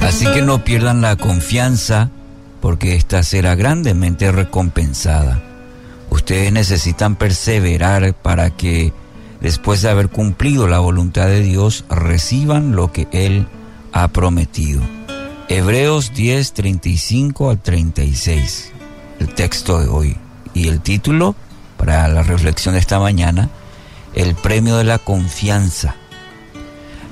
Así que no pierdan la confianza porque ésta será grandemente recompensada. Ustedes necesitan perseverar para que después de haber cumplido la voluntad de Dios reciban lo que Él ha prometido. Hebreos 10, 35 al 36, el texto de hoy. Y el título para la reflexión de esta mañana, el premio de la confianza.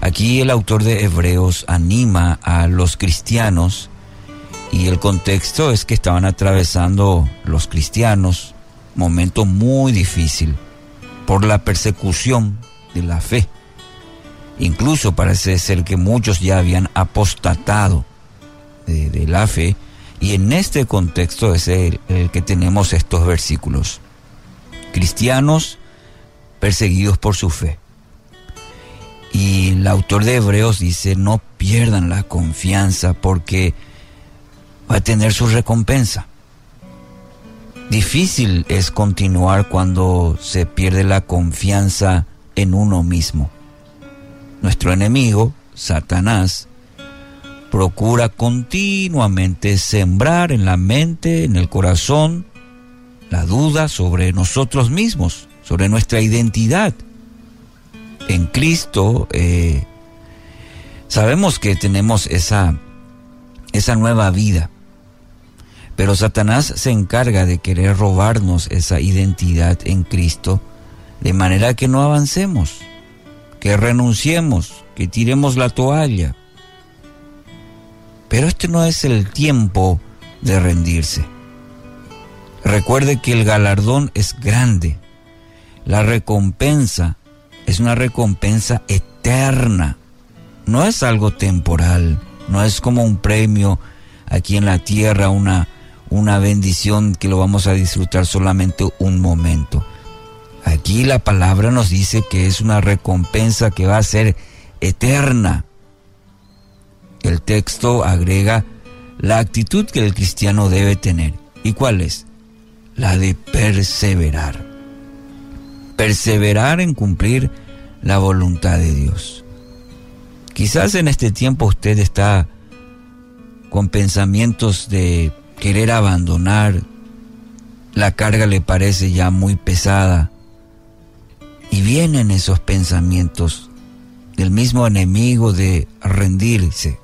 Aquí el autor de Hebreos anima a los cristianos y el contexto es que estaban atravesando los cristianos momento muy difícil por la persecución de la fe. Incluso parece ser que muchos ya habían apostatado de, la fe y en este contexto es el que tenemos estos versículos. Cristianos perseguidos por su fe. Y el autor de Hebreos dice, no pierdan la confianza porque va a tener su recompensa. Difícil es continuar cuando se pierde la confianza en uno mismo. Nuestro enemigo, Satanás, procura continuamente sembrar en la mente, en el corazón, la duda sobre nosotros mismos, sobre nuestra identidad en Cristo, eh, sabemos que tenemos esa, esa nueva vida. Pero Satanás se encarga de querer robarnos esa identidad en Cristo de manera que no avancemos, que renunciemos, que tiremos la toalla. Pero este no es el tiempo de rendirse. Recuerde que el galardón es grande. La recompensa es una recompensa eterna. No es algo temporal, no es como un premio aquí en la tierra, una, una bendición que lo vamos a disfrutar solamente un momento. Aquí la palabra nos dice que es una recompensa que va a ser eterna. El texto agrega la actitud que el cristiano debe tener. ¿Y cuál es? La de perseverar perseverar en cumplir la voluntad de Dios. Quizás en este tiempo usted está con pensamientos de querer abandonar, la carga le parece ya muy pesada y vienen esos pensamientos del mismo enemigo de rendirse.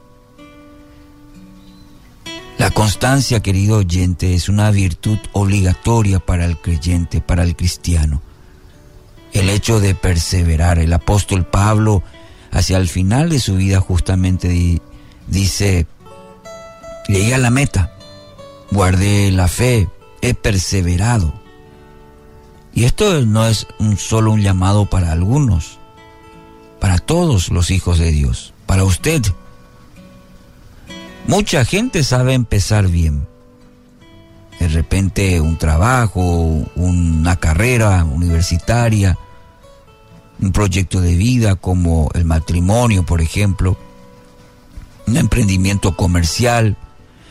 La constancia, querido oyente, es una virtud obligatoria para el creyente, para el cristiano el hecho de perseverar. El apóstol Pablo, hacia el final de su vida, justamente dice, llegué a la meta, guardé la fe, he perseverado. Y esto no es un solo un llamado para algunos, para todos los hijos de Dios, para usted. Mucha gente sabe empezar bien, de repente un trabajo, una carrera universitaria, un proyecto de vida como el matrimonio, por ejemplo, un emprendimiento comercial,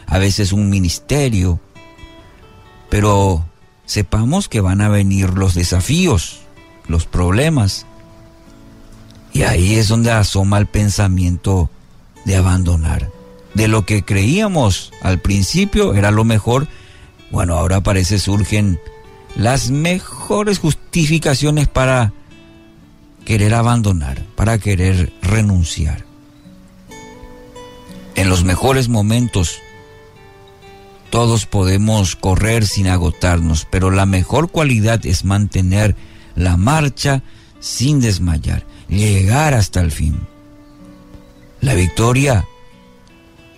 a veces un ministerio, pero sepamos que van a venir los desafíos, los problemas, y ahí es donde asoma el pensamiento de abandonar. De lo que creíamos al principio era lo mejor, bueno, ahora parece surgen las mejores justificaciones para querer abandonar, para querer renunciar. En los mejores momentos todos podemos correr sin agotarnos, pero la mejor cualidad es mantener la marcha sin desmayar, llegar hasta el fin. La victoria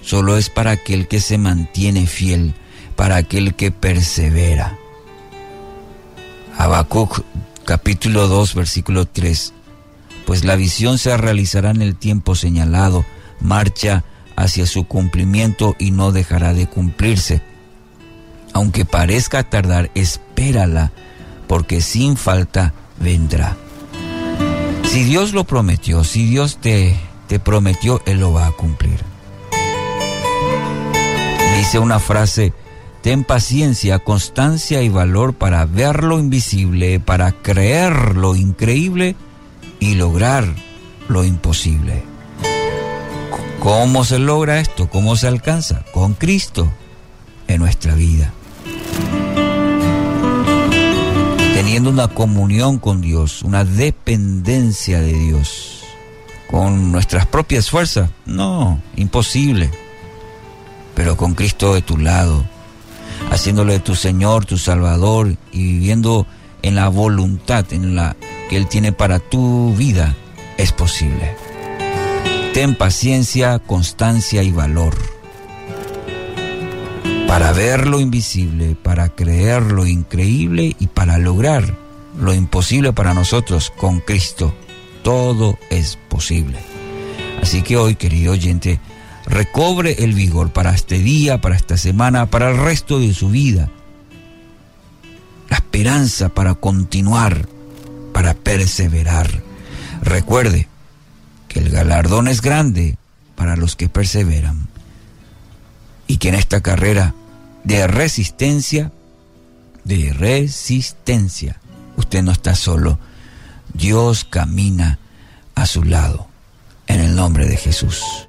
solo es para aquel que se mantiene fiel para aquel que persevera. Habacuc capítulo 2 versículo 3. Pues la visión se realizará en el tiempo señalado, marcha hacia su cumplimiento y no dejará de cumplirse. Aunque parezca tardar, espérala, porque sin falta vendrá. Si Dios lo prometió, si Dios te, te prometió, Él lo va a cumplir. Dice una frase Ten paciencia, constancia y valor para ver lo invisible, para creer lo increíble y lograr lo imposible. ¿Cómo se logra esto? ¿Cómo se alcanza? Con Cristo en nuestra vida. Teniendo una comunión con Dios, una dependencia de Dios. ¿Con nuestras propias fuerzas? No, imposible. Pero con Cristo de tu lado, haciéndole tu Señor, tu Salvador y viviendo en la voluntad en la que Él tiene para tu vida, es posible. Ten paciencia, constancia y valor para ver lo invisible, para creer lo increíble y para lograr lo imposible para nosotros con Cristo. Todo es posible. Así que hoy, querido oyente, recobre el vigor para este día, para esta semana, para el resto de su vida. La esperanza para continuar, para perseverar. Recuerde que el galardón es grande para los que perseveran y que en esta carrera de resistencia, de resistencia, usted no está solo. Dios camina a su lado en el nombre de Jesús.